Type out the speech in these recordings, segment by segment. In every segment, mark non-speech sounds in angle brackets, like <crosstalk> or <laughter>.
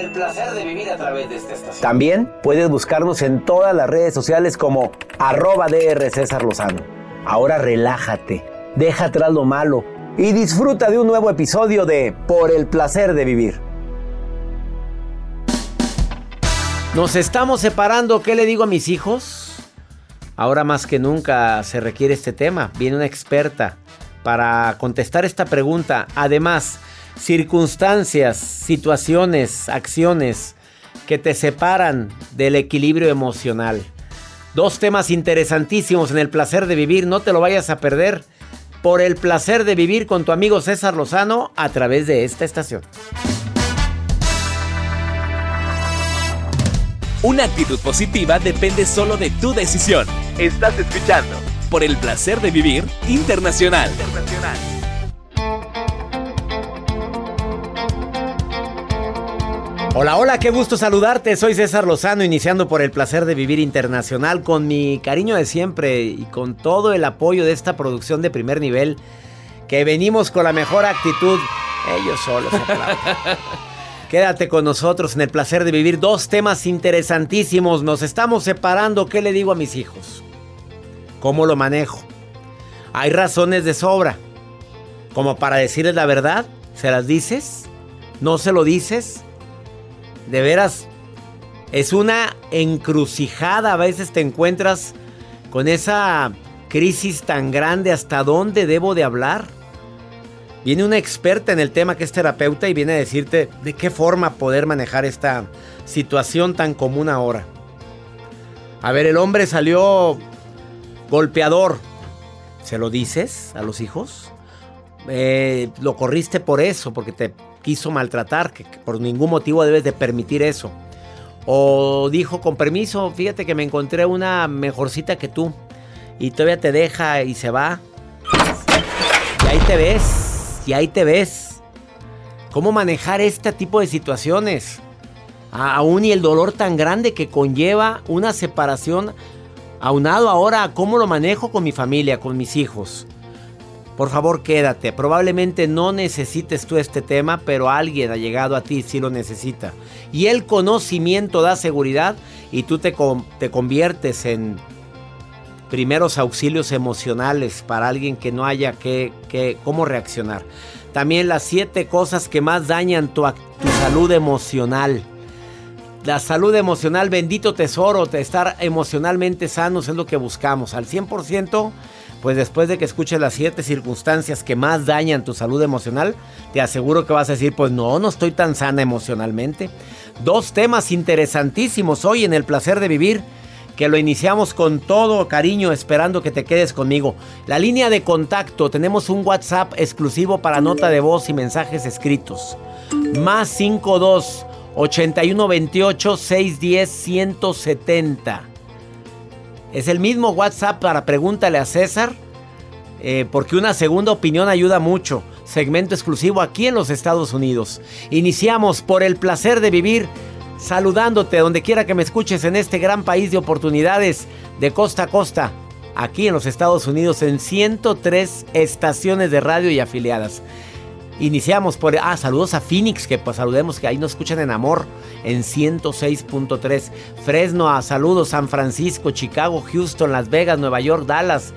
El placer de vivir a través de esta estación. También puedes buscarnos en todas las redes sociales como arroba DR César Lozano. Ahora relájate, deja atrás lo malo y disfruta de un nuevo episodio de Por el placer de vivir. Nos estamos separando, ¿qué le digo a mis hijos? Ahora más que nunca se requiere este tema. Viene una experta para contestar esta pregunta. Además, circunstancias, situaciones, acciones que te separan del equilibrio emocional. Dos temas interesantísimos en el placer de vivir, no te lo vayas a perder. Por el placer de vivir con tu amigo César Lozano a través de esta estación. Una actitud positiva depende solo de tu decisión. Estás escuchando por el placer de vivir internacional. Hola, hola, qué gusto saludarte. Soy César Lozano, iniciando por el placer de vivir internacional con mi cariño de siempre y con todo el apoyo de esta producción de primer nivel, que venimos con la mejor actitud. Ellos solos <laughs> Quédate con nosotros en el placer de vivir dos temas interesantísimos. Nos estamos separando. ¿Qué le digo a mis hijos? ¿Cómo lo manejo? Hay razones de sobra. Como para decirles la verdad, ¿se las dices? ¿No se lo dices? De veras, es una encrucijada. A veces te encuentras con esa crisis tan grande. ¿Hasta dónde debo de hablar? Viene una experta en el tema que es terapeuta y viene a decirte de qué forma poder manejar esta situación tan común ahora. A ver, el hombre salió golpeador. ¿Se lo dices a los hijos? Eh, lo corriste por eso, porque te quiso maltratar, que por ningún motivo debes de permitir eso. O dijo, con permiso, fíjate que me encontré una mejorcita que tú. Y todavía te deja y se va. Y ahí te ves y ahí te ves. ¿Cómo manejar este tipo de situaciones? Aún y el dolor tan grande que conlleva una separación, aunado ahora a cómo lo manejo con mi familia, con mis hijos. Por favor, quédate. Probablemente no necesites tú este tema, pero alguien ha llegado a ti si lo necesita. Y el conocimiento da seguridad y tú te, te conviertes en primeros auxilios emocionales para alguien que no haya que, cómo reaccionar. También las siete cosas que más dañan tu, tu salud emocional. La salud emocional, bendito tesoro, estar emocionalmente sanos es lo que buscamos. Al 100%, pues después de que escuches las siete circunstancias que más dañan tu salud emocional, te aseguro que vas a decir, pues no, no estoy tan sana emocionalmente. Dos temas interesantísimos hoy en el placer de vivir que lo iniciamos con todo cariño, esperando que te quedes conmigo. La línea de contacto, tenemos un WhatsApp exclusivo para nota de voz y mensajes escritos. Más 52 81 28 610 170. Es el mismo WhatsApp para pregúntale a César, eh, porque una segunda opinión ayuda mucho. Segmento exclusivo aquí en los Estados Unidos. Iniciamos por el placer de vivir saludándote donde quiera que me escuches en este gran país de oportunidades de costa a costa. aquí en los Estados Unidos en 103 estaciones de radio y afiliadas. Iniciamos por... Ah, saludos a Phoenix, que pues saludemos que ahí nos escuchan en Amor en 106.3. Fresno, a saludos San Francisco, Chicago, Houston, Las Vegas, Nueva York, Dallas.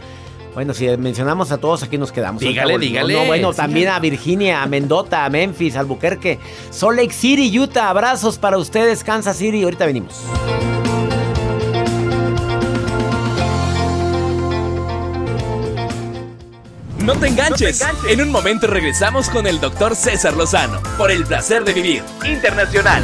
Bueno, si mencionamos a todos, aquí nos quedamos. Dígale, dígale. No, bueno, también a Virginia, a Mendota, a Memphis, Albuquerque, Salt Lake City, Utah. Abrazos para ustedes, Kansas City. Ahorita venimos. No te enganches. En un momento regresamos con el doctor César Lozano por el placer de vivir. Internacional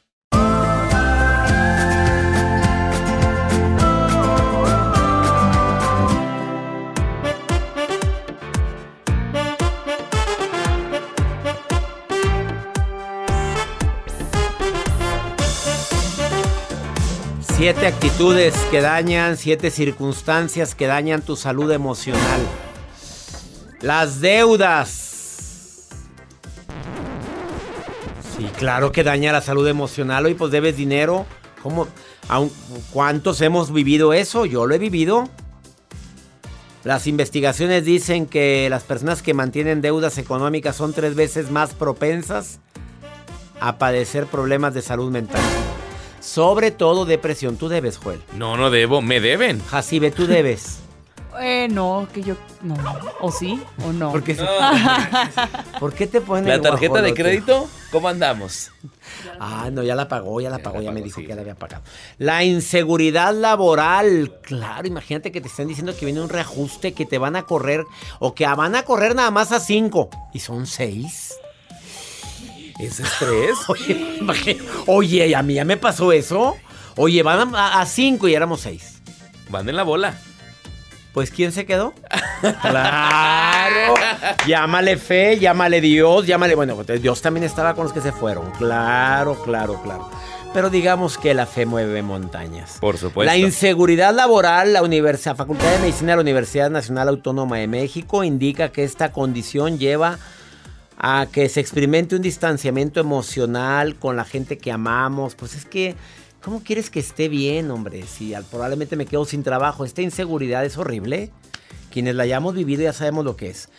Siete actitudes que dañan, siete circunstancias que dañan tu salud emocional. Las deudas. Sí, claro que daña la salud emocional. Hoy pues debes dinero. ¿Cómo? ¿Cuántos hemos vivido eso? Yo lo he vivido. Las investigaciones dicen que las personas que mantienen deudas económicas son tres veces más propensas a padecer problemas de salud mental. Sobre todo depresión. Tú debes, Joel. No, no debo, me deben. Jacibe, tú debes. <laughs> Eh, no, que yo. No. ¿O sí? ¿O no? ¿Por qué, ¿Por qué te ponen ¿La tarjeta de crédito? ¿Cómo andamos? Ah, no, ya la pagó, ya la pagó, ya, la me pagó, dijo sí. que ya la había pagado. La inseguridad laboral. Claro, imagínate que te están diciendo que viene un reajuste, que te van a correr, o que van a correr nada más a cinco. Y son seis. ¿Es estrés? <laughs> Oye, oye, a mí ya me pasó eso. Oye, van a, a cinco y éramos seis. Van en la bola. Pues ¿quién se quedó? <laughs> claro. Llámale fe, llámale Dios, llámale. Bueno, pues, Dios también estaba con los que se fueron. Claro, claro, claro. Pero digamos que la fe mueve montañas. Por supuesto. La inseguridad laboral, la Universidad, Facultad de Medicina de la Universidad Nacional Autónoma de México indica que esta condición lleva a que se experimente un distanciamiento emocional con la gente que amamos. Pues es que, ¿cómo quieres que esté bien, hombre? Si al- probablemente me quedo sin trabajo. Esta inseguridad es horrible. Quienes la hayamos vivido ya sabemos lo que es.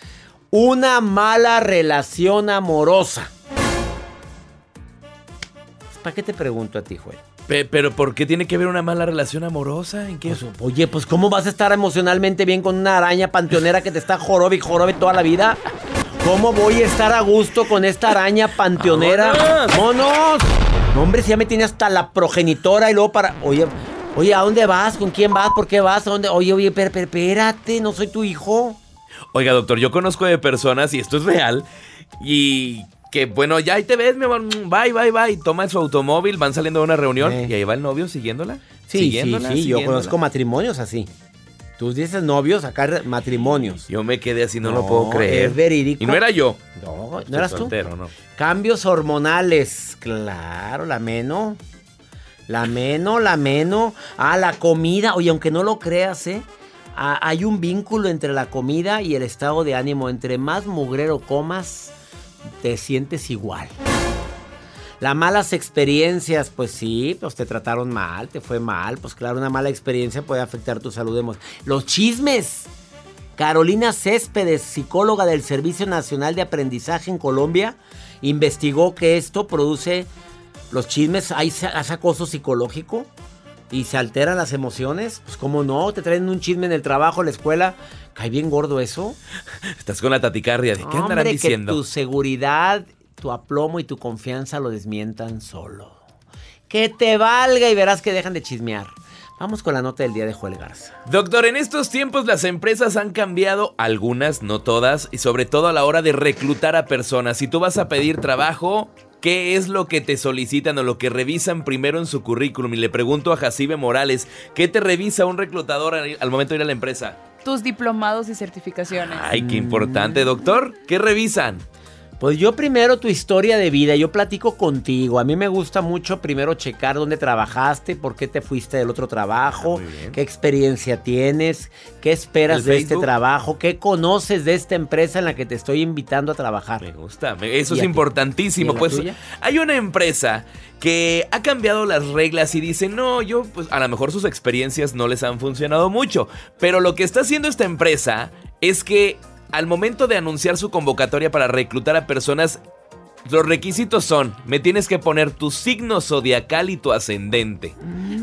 Una mala relación amorosa. ¿Para qué te pregunto a ti, Joel? Pe- pero ¿por qué tiene que haber una mala relación amorosa? ¿En qué? Pues, oye, pues ¿cómo vas a estar emocionalmente bien con una araña panteonera que te está jorobe y jorobe toda la vida? ¿Cómo voy a estar a gusto con esta araña panteonera? ¡Vámonos! ¡Vámonos! No, hombre, si ya me tiene hasta la progenitora y luego para... Oye, oye, ¿a dónde vas? ¿Con quién vas? ¿Por qué vas? ¿A dónde? Oye, oye, per- per- espérate, no soy tu hijo. Oiga, doctor, yo conozco de personas, y esto es real, y que, bueno, ya ahí te ves, mi amor, bye, bye, bye, toma su automóvil, van saliendo de una reunión, Eh. y ahí va el novio siguiéndola. Sí, siguiéndola, sí, sí, yo siguiéndola. conozco matrimonios así. Tú dices novios, acá matrimonios. Yo me quedé así, no, No, lo puedo creer. es verídico. Y no era yo. No, ¿no eras tú? Cambios hormonales, claro, la meno. La meno, la meno. Ah, la comida. Oye, aunque no lo creas, ¿eh? Ah, hay un vínculo entre la comida y el estado de ánimo. Entre más mugrero comas, te sientes igual. Las malas experiencias, pues sí, pues te trataron mal, te fue mal. Pues claro, una mala experiencia puede afectar tu salud emocional. Los chismes. Carolina Céspedes, psicóloga del Servicio Nacional de Aprendizaje en Colombia, investigó que esto produce los chismes, hay acoso psicológico y se alteran las emociones. Pues cómo no, te traen un chisme en el trabajo, en la escuela. ¿Cae bien gordo eso? <laughs> Estás con la taticardia. ¿De qué andarán Hombre, diciendo? Que tu seguridad, tu aplomo y tu confianza lo desmientan solo. Que te valga y verás que dejan de chismear. Vamos con la nota del día de Joel Garza. Doctor, en estos tiempos las empresas han cambiado, algunas, no todas, y sobre todo a la hora de reclutar a personas. Si tú vas a pedir trabajo, ¿qué es lo que te solicitan o lo que revisan primero en su currículum? Y le pregunto a Jacibe Morales, ¿qué te revisa un reclutador al, al momento de ir a la empresa? Tus diplomados y certificaciones. Ay, qué importante, doctor. ¿Qué revisan? Pues yo primero tu historia de vida, yo platico contigo. A mí me gusta mucho primero checar dónde trabajaste, por qué te fuiste del otro trabajo, qué experiencia tienes, qué esperas ¿El de este trabajo, qué conoces de esta empresa en la que te estoy invitando a trabajar. Me gusta, eso ¿Y es importantísimo. ¿Y en la Pues tuya? hay una empresa que ha cambiado las reglas y dice, no, yo, pues a lo mejor sus experiencias no les han funcionado mucho. Pero lo que está haciendo esta empresa es que al momento de anunciar su convocatoria para reclutar a personas, los requisitos son, me tienes que poner tu signo zodiacal y tu ascendente.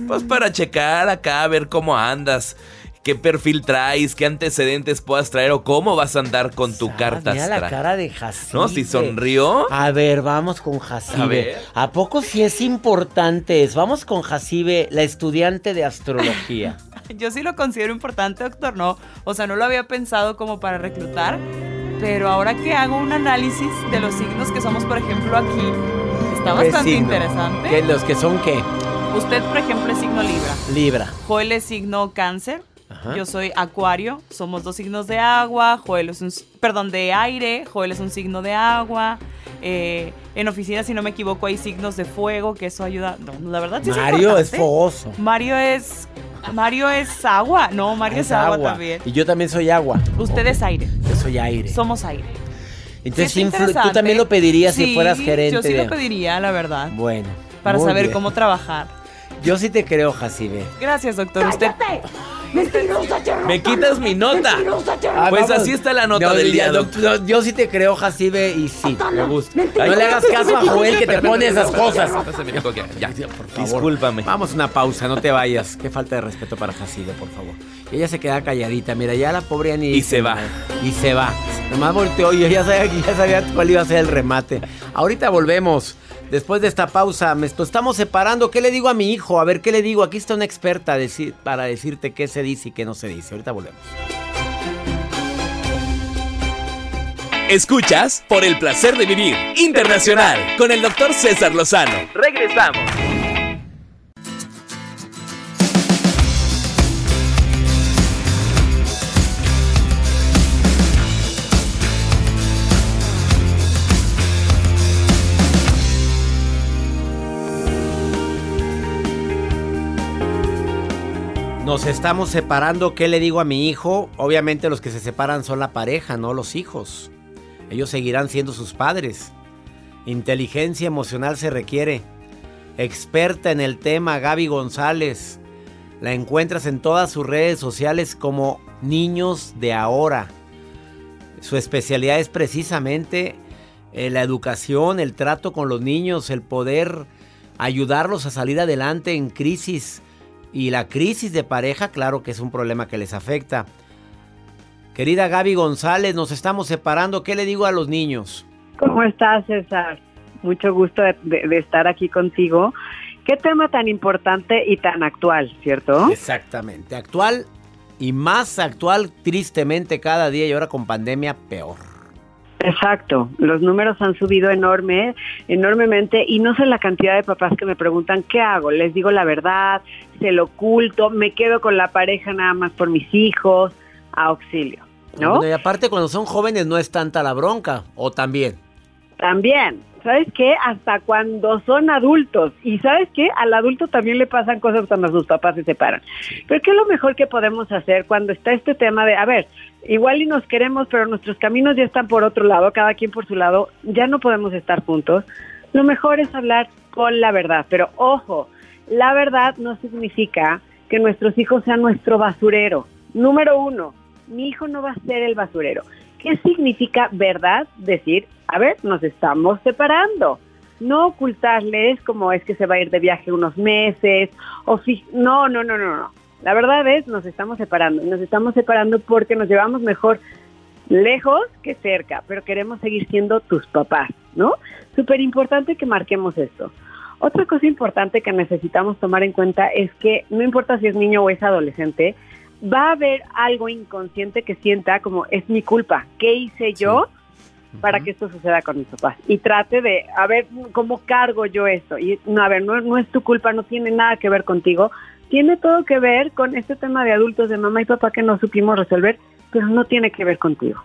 Pues para checar acá, a ver cómo andas. ¿Qué perfil traes? ¿Qué antecedentes puedas traer? ¿O cómo vas a andar con tu carta Ah, Mira la cara de Jacibe. ¿No? Si sonrió. A ver, vamos con A Jacibe. ver. ¿A poco sí es importante? Vamos con Jacibe, la estudiante de astrología. <laughs> Yo sí lo considero importante, doctor, no. O sea, no lo había pensado como para reclutar, pero ahora que hago un análisis de los signos que somos, por ejemplo, aquí, está ¿Qué bastante signo? interesante. ¿Qué, ¿Los que son qué? Usted, por ejemplo, es signo Libra. Libra. Joel es signo Cáncer. Ajá. Yo soy Acuario. Somos dos signos de agua. Joel es un, perdón, de aire. Joel es un signo de agua. Eh, en oficina, si no me equivoco, hay signos de fuego, que eso ayuda. No, la verdad sí Mario es fogoso. Mario es Mario es agua. No, Mario es, agua, también. Y yo también soy agua. Usted es aire. Yo soy aire. Somos aire. Entonces, Sí, tú también lo pedirías si fueras gerente. Yo sí de- lo pediría, la verdad. Bueno. Para saber bien. cómo trabajar. Yo sí te creo, Jacibe. Gracias, doctor. Usted. Me quitas mi nota. Ah, Pues vamos. así está la nota No, del día, doc- doctor. no, Yo sí te creo, Jacibe, y sí, me gusta. No le hagas caso a Joel que te pone esas cosas. ya, Por favor. Discúlpame. Vamos a una pausa, no te vayas. Qué falta de respeto para Jacibe, por favor. Y ella se queda calladita. Mira, ya la pobre ni. Y se va. Y se va. Nomás volteó y yo ya sabía, ya sabía cuál iba a ser el remate. Ahorita volvemos. Después de esta pausa, me estamos separando. ¿Qué le digo a mi hijo? A ver, ¿qué le digo? Aquí está una experta decir- para decirte qué se dice y qué no se dice. Ahorita volvemos. Escuchas por el placer de vivir internacional con el doctor César Lozano. Regresamos. Nos estamos separando. ¿Qué le digo a mi hijo? Obviamente los que se separan son la pareja, no los hijos. Ellos seguirán siendo sus padres. Inteligencia emocional se requiere. Experta en el tema, Gaby González. La encuentras en todas sus redes sociales como Niños de Ahora. Su especialidad es precisamente eh, la educación, el trato con los niños, el poder ayudarlos a salir adelante en crisis. Y la crisis de pareja, claro que es un problema que les afecta. Querida Gaby González, nos estamos separando. ¿Qué le digo a los niños? ¿Cómo estás, César? Mucho gusto de, de- de estar aquí contigo. Qué tema tan importante y tan actual, ¿cierto? Exactamente. Actual y más actual, tristemente, cada día y ahora con pandemia, peor. Exacto, los números han subido enorme, enormemente y no sé la cantidad de papás que me preguntan qué hago, les digo la verdad, se lo oculto, me quedo con la pareja nada más por mis hijos, auxilio, ¿no? Bueno, y aparte, cuando son jóvenes no es tanta la bronca, o también. También, ¿sabes qué? Hasta cuando son adultos. Y ¿sabes qué? Al adulto también le pasan cosas cuando sus papás se separan. Pero ¿qué es lo mejor que podemos hacer cuando está este tema de, a ver, igual y nos queremos, pero nuestros caminos ya están por otro lado, cada quien por su lado, ya no podemos estar juntos? Lo mejor es hablar con la verdad. Pero ojo, la verdad no significa que nuestros hijos sean nuestro basurero. Número uno, mi hijo no va a ser el basurero. ¿Qué significa verdad? Decir, a ver, nos estamos separando. No ocultarles como es que se va a ir de viaje unos meses o si no, no, no, no, no. La verdad es, nos estamos separando. Nos estamos separando porque nos llevamos mejor lejos que cerca, pero queremos seguir siendo tus papás, ¿no? Súper importante que marquemos esto. Otra cosa importante que necesitamos tomar en cuenta es que no importa si es niño o es adolescente, va a haber algo inconsciente que sienta como es mi culpa, ¿qué hice yo para que esto suceda con mis papás? Y trate de, a ver, ¿cómo cargo yo esto? Y no, a ver, no, no es tu culpa, no tiene nada que ver contigo, tiene todo que ver con este tema de adultos, de mamá y papá que no supimos resolver, pero no tiene que ver contigo.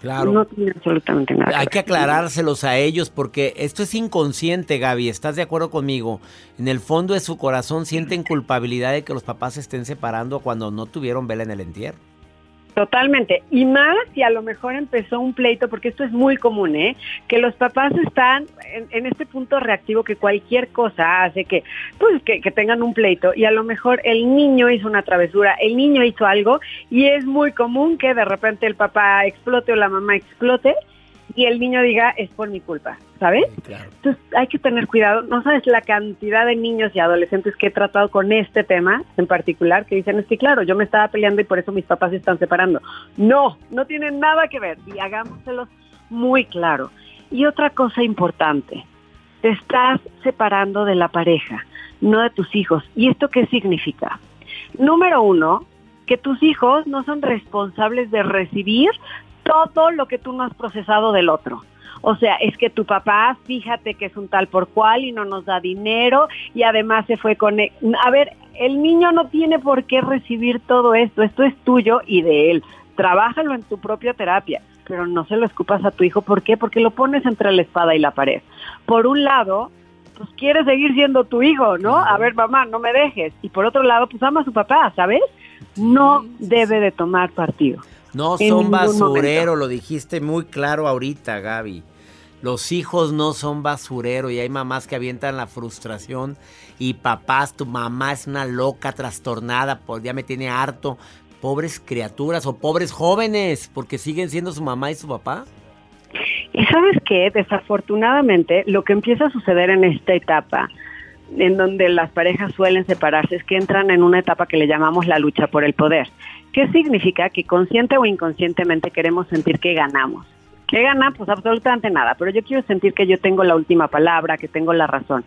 Claro. No tiene absolutamente nada. Hay que aclarárselos a ellos porque esto es inconsciente, Gaby. ¿Estás de acuerdo conmigo? En el fondo de su corazón sienten culpabilidad de que los papás se estén separando cuando no tuvieron vela en el entierro. Totalmente. Y más si a lo mejor empezó un pleito, porque esto es muy común, ¿eh? Que los papás están en, este punto reactivo que cualquier cosa hace que, pues, que, que, tengan un pleito y a lo mejor el niño hizo una travesura, el niño hizo algo y es muy común que de repente el papá explote o la mamá explote y el niño diga es por mi culpa, ¿sabes? Entonces hay que tener cuidado. No sabes la cantidad de niños y adolescentes que he tratado con este tema en particular que dicen es que claro, yo me estaba peleando y por eso mis papás se están separando. No, no tiene nada que ver y hagámoselo muy claro. Y otra cosa importante, te estás separando de la pareja, no de tus hijos. ¿Y esto qué significa? Número uno, que tus hijos no son responsables de recibir todo lo que tú no has procesado del otro. O sea, es que tu papá, fíjate que es un tal por cual y no nos da dinero y además se fue con... Él. A ver, el niño no tiene por qué recibir todo esto, esto es tuyo y de él. Trabájalo en tu propia terapia, pero no se lo escupas a tu hijo. ¿Por qué? Porque lo pones entre la espada y la pared. Por un lado, pues quiere seguir siendo tu hijo, ¿no? A ver, mamá, no me dejes. Y por otro lado, pues ama a su papá, ¿sabes? No debe de tomar partido. No son basurero, lo dijiste muy claro ahorita, Gaby. Los hijos no son basurero y hay mamás que avientan la frustración y papás, tu mamá es una loca trastornada, pues ya me tiene harto. Pobres criaturas o pobres jóvenes, porque siguen siendo su mamá y su papá. Y sabes qué, desafortunadamente lo que empieza a suceder en esta etapa, en donde las parejas suelen separarse, es que entran en una etapa que le llamamos la lucha por el poder. ¿Qué significa? Que consciente o inconscientemente queremos sentir que ganamos. ¿Qué gana? Pues absolutamente nada, pero yo quiero sentir que yo tengo la última palabra, que tengo la razón.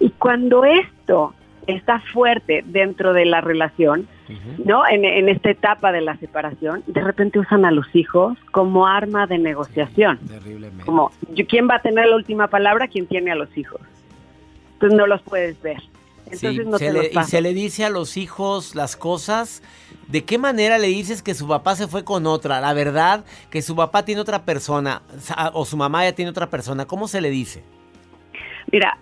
Y cuando esto está fuerte dentro de la relación, ¿no? En, en, esta etapa de la separación, de repente usan a los hijos como arma de negociación. Como, ¿quién va a tener la última palabra? ¿Quién tiene a los hijos? Entonces no los puedes ver. Entonces no se le, y se le dice a los hijos las cosas ¿De qué manera le dices que su papá se fue con otra? La verdad, que su papá tiene otra persona o su mamá ya tiene otra persona. ¿Cómo se le dice? Mira,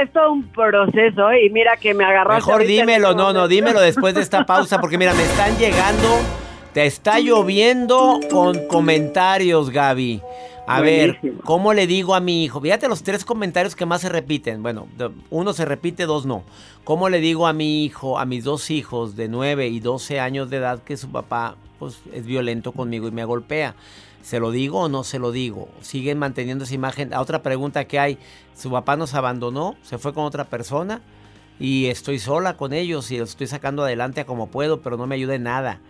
es todo un proceso y mira que me agarró. Mejor dímelo, no, no, dímelo después de esta pausa porque mira, me están llegando, te está lloviendo con comentarios, Gaby. A ver, ¿cómo le digo a mi hijo? Fíjate los tres comentarios que más se repiten. Bueno, uno se repite, dos no. ¿Cómo le digo a mi hijo, a mis dos hijos de 9 y 12 años de edad que su papá pues, es violento conmigo y me golpea? ¿Se lo digo o no se lo digo? Siguen manteniendo esa imagen. La otra pregunta que hay, ¿su papá nos abandonó? ¿Se fue con otra persona? Y estoy sola con ellos y los estoy sacando adelante a como puedo, pero no me ayuda en nada.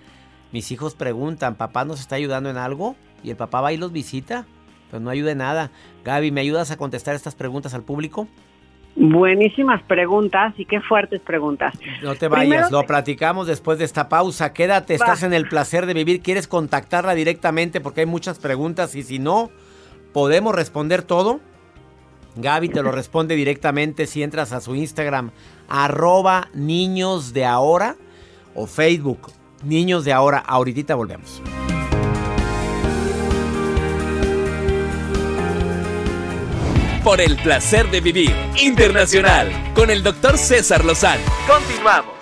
Mis hijos preguntan, ¿papá nos está ayudando en algo? ¿Y el papá va y los visita? Pues no ayude nada. Gaby, ¿me ayudas a contestar estas preguntas al público? Buenísimas preguntas y qué fuertes preguntas. No te vayas, lo platicamos después de esta pausa. Quédate, estás en el placer de vivir. ¿Quieres contactarla directamente? Porque hay muchas preguntas y si no, podemos responder todo. Gaby te lo <laughs> responde directamente si entras a su Instagram, arroba niños de ahora o Facebook, niños de ahora. Ahorita volvemos. Por el placer de vivir internacional con el doctor César Lozano. Continuamos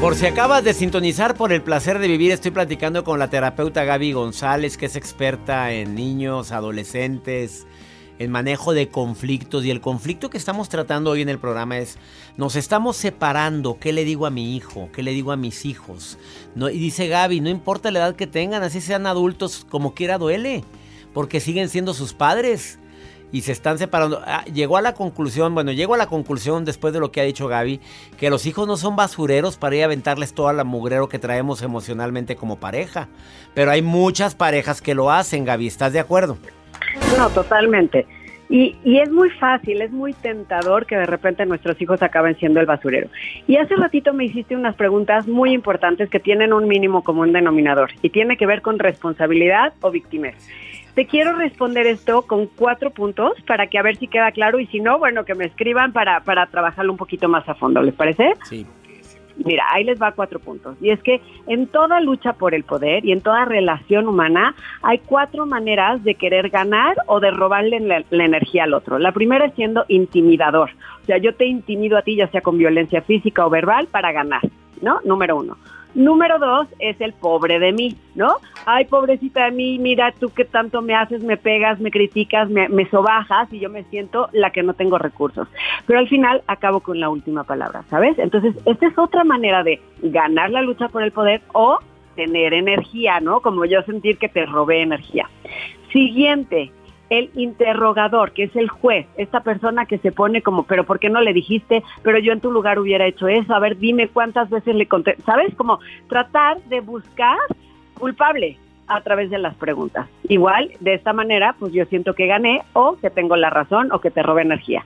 Por si acabas de sintonizar por el placer de vivir, estoy platicando con la terapeuta Gaby González, que es experta en niños, adolescentes, en manejo de conflictos. Y el conflicto que estamos tratando hoy en el programa es, nos estamos separando, ¿qué le digo a mi hijo? ¿Qué le digo a mis hijos? No, y dice Gaby, no importa la edad que tengan, así sean adultos, como quiera duele, porque siguen siendo sus padres y se están separando. Ah, llegó a la conclusión, bueno, llego a la conclusión después de lo que ha dicho Gaby, que los hijos no son basureros para ir a aventarles toda la mugrero que traemos emocionalmente como pareja. Pero hay muchas parejas que lo hacen, Gaby, ¿estás de acuerdo? No, totalmente. Y, y, es muy fácil, es muy tentador que de repente nuestros hijos acaben siendo el basurero. Y hace ratito me hiciste unas preguntas muy importantes que tienen un mínimo común denominador y tiene que ver con responsabilidad o victimez. Te quiero responder esto con cuatro puntos para que a ver si queda claro y si no, bueno, que me escriban para, para trabajarlo un poquito más a fondo, ¿les parece? Sí. Mira, ahí les va cuatro puntos. Y es que en toda lucha por el poder y en toda relación humana hay cuatro maneras de querer ganar o de robarle la, la, energía al otro. La primera es siendo intimidador. O sea, yo te intimido a ti ya sea con violencia física o verbal para ganar, ¿no? Número uno. Número dos es el pobre de mí, ¿no? Ay, pobrecita de mí, mira tú que tanto me haces, me pegas, me criticas, me, me sobajas y yo me siento la que no tengo recursos. Pero al final acabo con la última palabra, ¿sabes? Entonces, esta es otra manera de ganar la lucha por el poder o tener energía, ¿no? Como yo sentir que te robé energía. Siguiente, el interrogador, que es el juez, esta persona que se pone como, pero ¿por qué no le dijiste? Pero yo en tu lugar hubiera hecho eso, a ver, dime cuántas veces le conté, ¿sabes? Como tratar de buscar culpable a través de las preguntas. Igual, de esta manera, pues yo siento que gané o que tengo la razón o que te robé energía.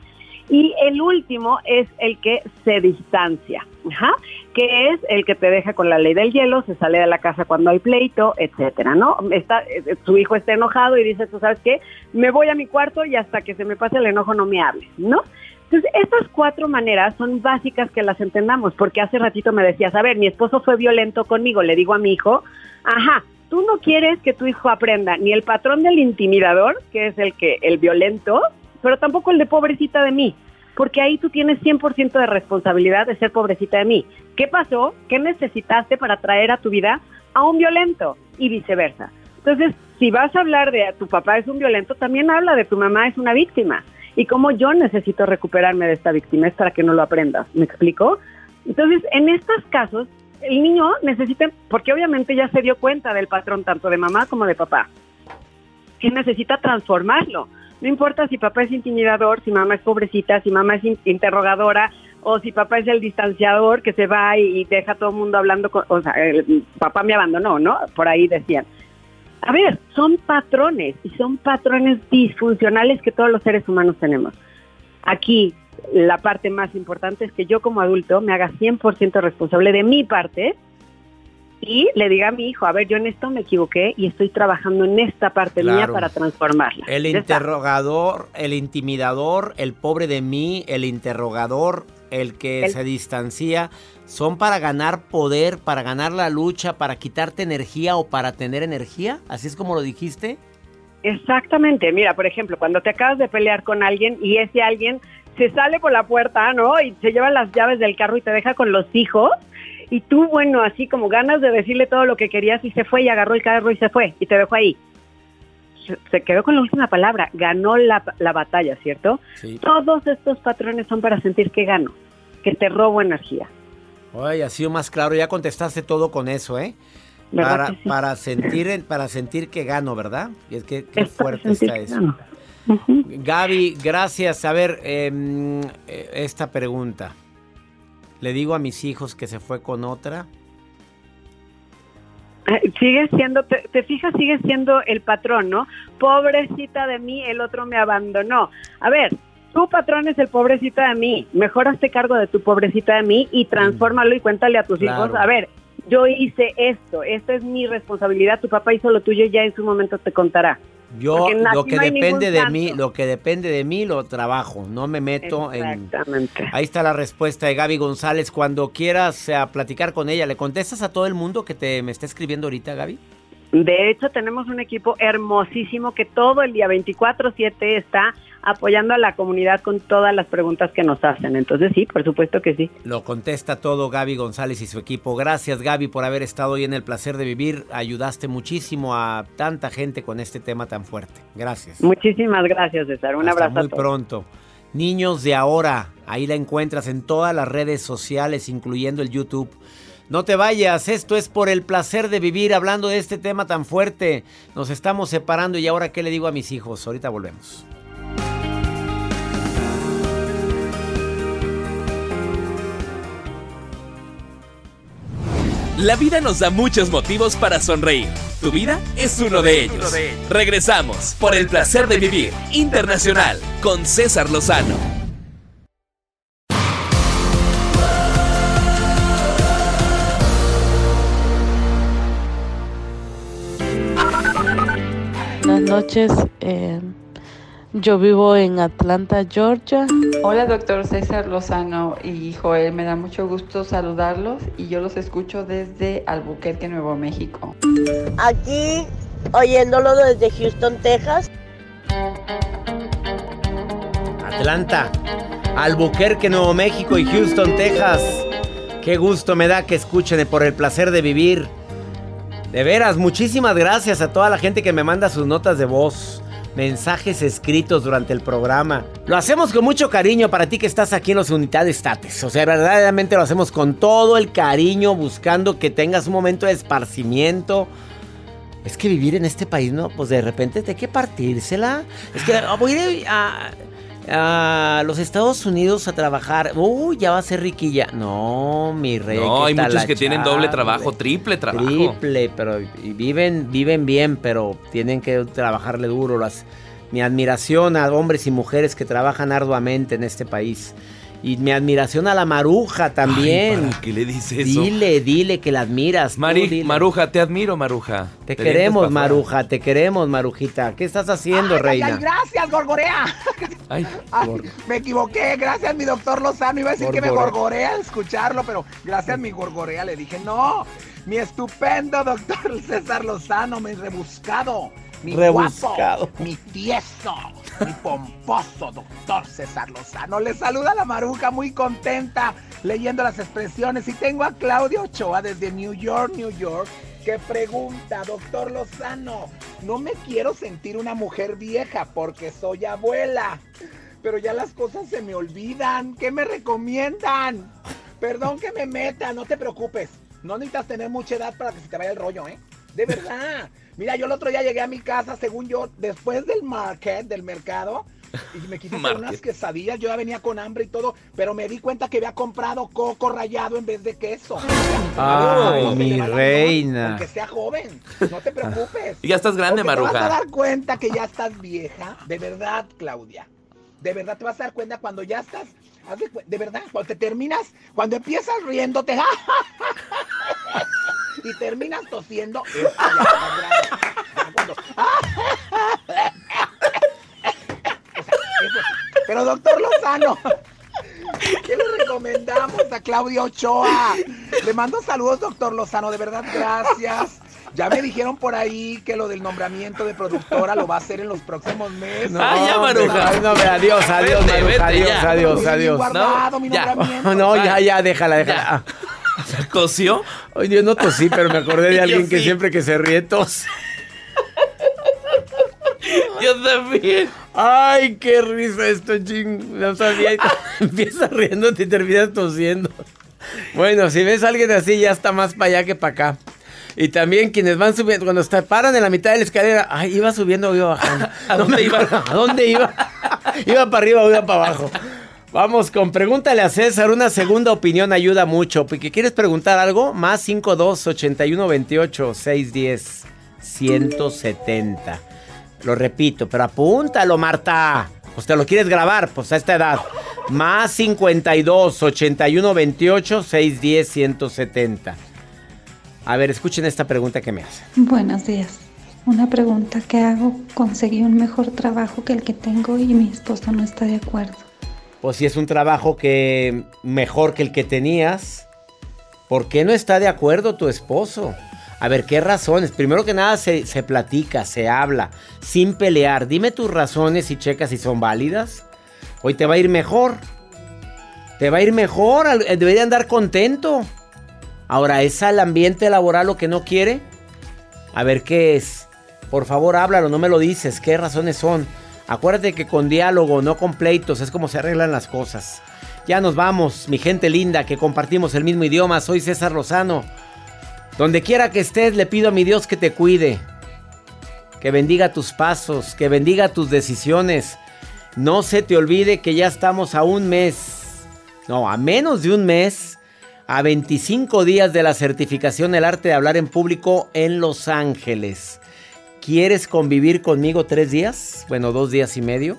Y el último es el que se distancia, Ajá, que es el que te deja con la ley del hielo, se sale de la casa cuando hay pleito, etcétera, ¿no? Está, su hijo está enojado y dice, tú sabes qué, me voy a mi cuarto y hasta que se me pase el enojo no me hables, ¿no? Entonces, estas cuatro maneras son básicas que las entendamos, porque hace ratito me decías, a ver, mi esposo fue violento conmigo, le digo a mi hijo, ajá, tú no quieres que tu hijo aprenda ni el patrón del intimidador, que es el que el violento, pero tampoco el de pobrecita de mí, porque ahí tú tienes 100% de responsabilidad de ser pobrecita de mí. ¿Qué pasó? ¿Qué necesitaste para traer a tu vida a un violento? Y viceversa. Entonces, si vas a hablar de tu papá es un violento, también habla de tu mamá es una víctima. Y cómo yo necesito recuperarme de esta víctima es para que no lo aprendas. ¿Me explico? Entonces, en estos casos, el niño necesita, porque obviamente ya se dio cuenta del patrón tanto de mamá como de papá, que necesita transformarlo no importa si papá es intimidador, si mamá es pobrecita, si mamá es interrogadora o si papá es el distanciador que se va y, deja a todo el mundo hablando, con, o sea, el, papá me abandonó, ¿no? Por ahí decían. A ver, son patrones y son patrones disfuncionales que todos los seres humanos tenemos. Aquí, la parte más importante es que yo como adulto me haga 100% responsable de mi parte y le diga a mi hijo, a ver, yo en esto me equivoqué y estoy trabajando en esta parte mía para transformarla. El interrogador, el intimidador, el pobre de mí, el interrogador, el que El- se distancia, son para ganar poder, para ganar la lucha, para quitarte energía o para tener energía. Así es como lo dijiste. Exactamente, mira, por ejemplo, cuando te acabas de pelear con alguien y ese alguien se sale por la puerta, ¿no? Y se lleva las llaves del carro y te deja con los hijos. Y tú, bueno, así como ganas de decirle todo lo que querías y se fue y agarró el carro y se fue y te dejó ahí. Se, quedó con la última palabra, ganó la, la batalla, ¿cierto? Sí. Todos estos patrones son para sentir que gano, que te robo energía. Ay, ha sido más claro. Ya contestaste todo con eso, ¿eh? ¿Verdad Para, sí? para sentir para sentir que gano, ¿verdad? Y es que qué Es fuerte está eso. Gaby, gracias. A ver, em, eh, esta pregunta. ¿Le digo a mis hijos que se fue con otra? Eh, Sigue siendo, te, te fijas, sigue siendo el patrón, ¿no? Pobrecita de mí, el otro me abandonó. A ver, tu patrón es el pobrecita de mí. Mejor hazte cargo de tu pobrecita de mí y transfórmalo y cuéntale a tus Claro. hijos, a ver, yo hice esto, esta es mi responsabilidad, tu papá hizo lo tuyo, ya en su momento te contará. Yo, lo que no depende de mí, lo que depende de mí lo trabajo. No me meto en. Ahí está la respuesta de Gaby González. Cuando quieras eh, platicar con ella, ¿le contestas a todo el mundo que te me está escribiendo ahorita, Gaby? De hecho, tenemos un equipo hermosísimo que todo el día 24/7 está apoyando a la comunidad con todas las preguntas que nos hacen. Entonces, sí, por supuesto que sí. Lo contesta todo Gaby González y su equipo. Gracias Gaby por haber estado hoy en el placer de vivir. Ayudaste muchísimo a tanta gente con este tema tan fuerte. Gracias. Muchísimas gracias, César. Un Hasta abrazo muy a todos. pronto. Niños de ahora, ahí la encuentras en todas las redes sociales, incluyendo el YouTube. No te vayas, esto es por el placer de vivir hablando de este tema tan fuerte. Nos estamos separando y ahora qué le digo a mis hijos. Ahorita volvemos. La vida nos da muchos motivos para sonreír. Tu vida es uno de ellos. Regresamos por el placer de vivir internacional con César Lozano. Buenas noches. eh, yo vivo en Atlanta, Georgia. Hola, doctor César Lozano y Joel. Me da mucho gusto saludarlos y yo los escucho desde Albuquerque, Nuevo México. Aquí, oyéndolo desde Houston, Texas. Atlanta, Albuquerque, Nuevo México y Houston, Texas. Qué gusto me da que escuchen por el placer de vivir. De veras, muchísimas gracias a toda la gente que me manda sus notas de voz, mensajes escritos durante el programa. Lo hacemos con mucho cariño para ti que estás aquí en los Unidades States. O sea, verdaderamente lo hacemos con todo el cariño, buscando que tengas un momento de esparcimiento. Es que vivir en este país, ¿no? Pues de repente te hay que partírsela. Es que ah, voy a ir a, a los Estados Unidos a trabajar. Uy, ya va a ser riquilla. No, mi rey. No, hay muchos que tienen doble trabajo, triple trabajo. Triple, pero y viven, viven bien, pero tienen que trabajarle duro. Las, mi admiración a hombres y mujeres que trabajan arduamente en este país. Y mi admiración a la maruja también. ¿Para qué le dices eso? Dile, dile que la admiras. Mari-. Maruja, te admiro, Maruja. Te Te queremos. Maruja, te queremos, Marujita. ¿Qué estás haciendo, Ay, ay, reina? ay, gracias, Gorgorea. Ay, <laughs> Ay, me equivoqué, gracias mi doctor Lozano. Iba a decir que me Gorgorea. gorgorea al escucharlo, pero gracias mi gorgorea le dije, no, mi estupendo doctor <laughs> César Lozano, mi rebuscado, mi Rebuscado. guapo, mi tieso, mi pomposo doctor César Lozano. Le saluda la maruja muy contenta leyendo las expresiones y tengo a Claudia Ochoa desde New York, New York. Que pregunta, doctor Lozano, no me quiero sentir una mujer vieja porque soy abuela pero ya las cosas se me olvidan. ¿Qué me recomiendan? Perdón que me meta, no te preocupes. No necesitas tener mucha edad para que se te vaya el rollo, ¿eh? De verdad. Mira, yo el otro día llegué a mi casa, según yo, después del market, del mercado, y me quise hacer unas quesadillas. Yo ya venía con hambre y todo, pero me di cuenta que había comprado coco rallado en vez de queso. Ay, No, mi reina. Aunque sea joven, no te preocupes. Y <laughs> ya estás grande, Porque Te vas a Maruja. dar cuenta que ya estás vieja, de verdad, Claudia. De verdad te vas a dar cuenta cuando ya estás de, de verdad, cuando te terminas, cuando empiezas riéndote <laughs> y terminas tosiendo, Pero doctor Lozano, ¿qué le recomendamos a Claudia Ochoa? Le mando saludos, doctor Lozano, de verdad, gracias. Ya me dijeron por ahí que lo del nombramiento de productora lo va a hacer en los próximos meses. No, Ah, ya, Maruja. ay, no, adiós, adiós, Vete, Maruja, vete, adiós, ya. adiós, adiós. Guardado mi ya. <laughs> nombramiento. No, ya, ya, déjala, déjala. <laughs> ¿Tosió? Oye, yo no tosí, pero me acordé de <laughs> alguien que sí. siempre que se ríe tos. <laughs> Yo también. Ay, qué risa esto, ching. No sabía. Empiezas riéndote y terminas tosiendo. Bueno, si ves a alguien así, ya está más para allá que para acá. Y también quienes van subiendo, cuando está, paran en la mitad de la escalera, ay, iba subiendo o iba bajando. ¿A dónde iba? ¿A dónde iba? iba para arriba o iba para abajo. Vamos con pregúntale a César, una segunda opinión ayuda mucho. Porque quieres preguntar algo, más 52 81 28 610 170. Lo repito, pero apúntalo, Marta. Pues te lo quieres grabar, pues a esta edad. Más 52 81 28 610 170. A ver, escuchen esta pregunta que me hacen. Buenos días. Una pregunta que hago. Conseguí un mejor trabajo que el que tengo y mi esposo no está de acuerdo. Pues si es un trabajo que mejor que el que tenías, ¿por qué no está de acuerdo tu esposo? A ver, ¿qué razones? Primero que nada se, se platica, se habla, sin pelear. Dime tus razones y checa si son válidas. Hoy te va a ir mejor. Te va a ir mejor, eh, debería andar contento. Ahora, ¿es al ambiente laboral lo que no quiere? A ver, ¿qué es? Por favor, háblalo, no me lo dices. ¿Qué razones son? Acuérdate que con diálogo, no con pleitos, es como se arreglan las cosas. Ya nos vamos, mi gente linda, que compartimos el mismo idioma. Soy César Lozano. Donde quiera que estés, le pido a mi Dios que te cuide. Que bendiga tus pasos, que bendiga tus decisiones. No se te olvide que ya estamos a un mes, no, a menos de un mes, a 25 días de la certificación El arte de hablar en público en Los Ángeles. ¿Quieres convivir conmigo tres días? Bueno, dos días y medio.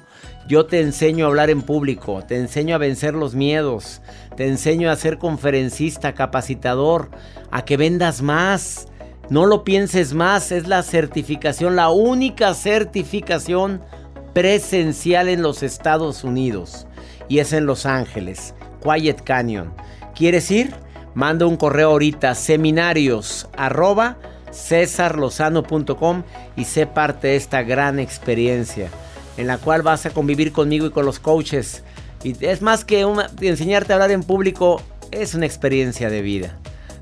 Yo te enseño a hablar en público, te enseño a vencer los miedos, te enseño a ser conferencista, capacitador, a que vendas más. No lo pienses más, es la certificación, la única certificación presencial en los Estados Unidos. Y es en Los Ángeles, Quiet Canyon. ¿Quieres ir? Manda un correo ahorita, seminarios arroba cesarlozano.com y sé parte de esta gran experiencia en la cual vas a convivir conmigo y con los coaches. Y es más que una- enseñarte a hablar en público, es una experiencia de vida.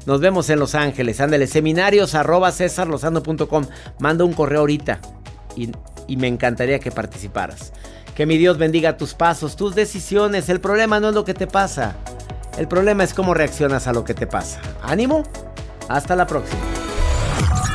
Nos vemos en Los Ángeles. Ándale, seminarios arroba. Manda un correo ahorita y, y me encantaría que participaras. Que mi Dios bendiga tus pasos, tus decisiones. El problema no es lo que te pasa. El problema es cómo reaccionas a lo que te pasa. Ánimo. Hasta la próxima.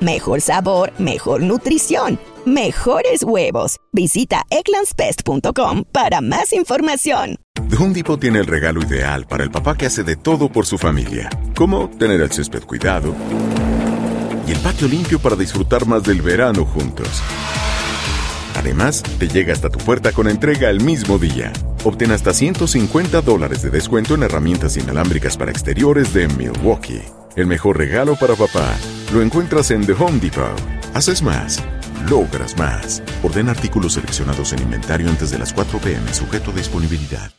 Mejor sabor, mejor nutrición. Mejores huevos. Visita egglandsbest.com para más información. The Home Depot tiene el regalo ideal para el papá que hace de todo por su familia, como tener el césped cuidado y el patio limpio para disfrutar más del verano juntos. Además, te llega hasta tu puerta con entrega el mismo día. Obtén hasta 150 dólares de descuento en herramientas inalámbricas para exteriores de Milwaukee. El mejor regalo para papá lo encuentras en The Home Depot. Haces más, logras más. Orden artículos seleccionados en inventario antes de las 4 pm, sujeto a disponibilidad.